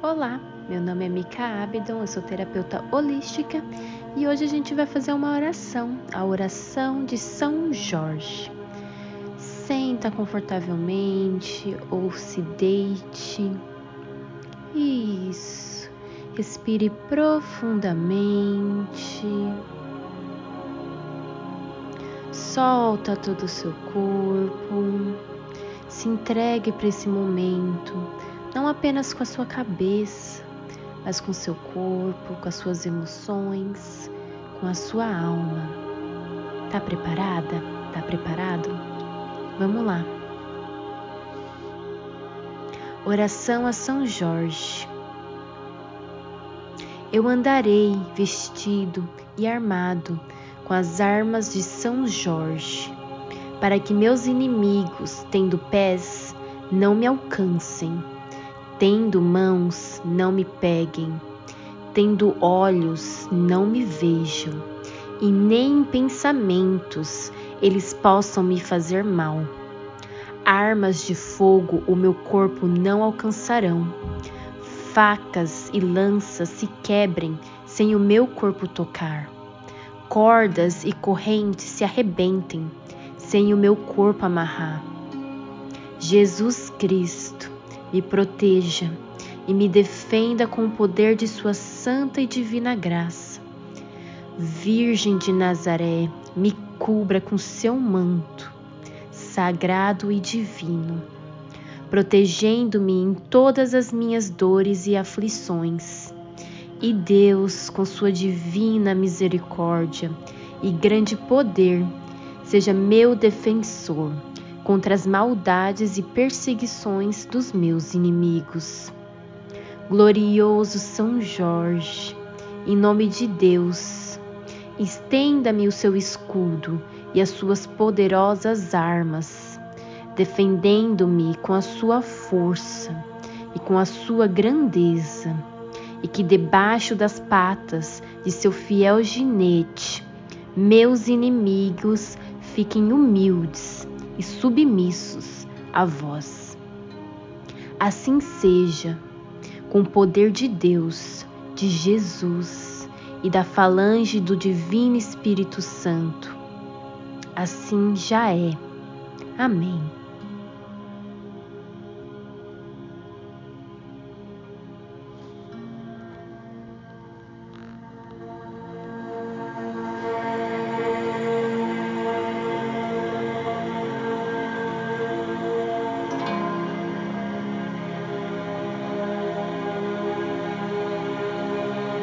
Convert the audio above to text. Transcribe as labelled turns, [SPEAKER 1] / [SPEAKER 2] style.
[SPEAKER 1] Olá, meu nome é Mika Abidon, eu sou terapeuta holística e hoje a gente vai fazer uma oração, a oração de São Jorge. Senta confortavelmente ou se deite. Isso. Respire profundamente. Solta todo o seu corpo. Se entregue para esse momento não apenas com a sua cabeça, mas com seu corpo, com as suas emoções, com a sua alma. Tá preparada? Tá preparado? Vamos lá. Oração a São Jorge. Eu andarei vestido e armado com as armas de São Jorge, para que meus inimigos, tendo pés, não me alcancem Tendo mãos, não me peguem, tendo olhos, não me vejam, e nem em pensamentos eles possam me fazer mal. Armas de fogo o meu corpo não alcançarão, facas e lanças se quebrem sem o meu corpo tocar, cordas e correntes se arrebentem sem o meu corpo amarrar. Jesus Cristo, me proteja e me defenda com o poder de Sua santa e divina graça. Virgem de Nazaré, me cubra com seu manto, sagrado e divino, protegendo-me em todas as minhas dores e aflições. E Deus, com sua divina misericórdia e grande poder, seja meu defensor contra as maldades e perseguições dos meus inimigos. Glorioso São Jorge, em nome de Deus, estenda-me o seu escudo e as suas poderosas armas, defendendo-me com a sua força e com a sua grandeza, e que debaixo das patas de seu fiel ginete, meus inimigos fiquem humildes e submissos a vós. Assim seja, com o poder de Deus, de Jesus e da falange do Divino Espírito Santo. Assim já é. Amém.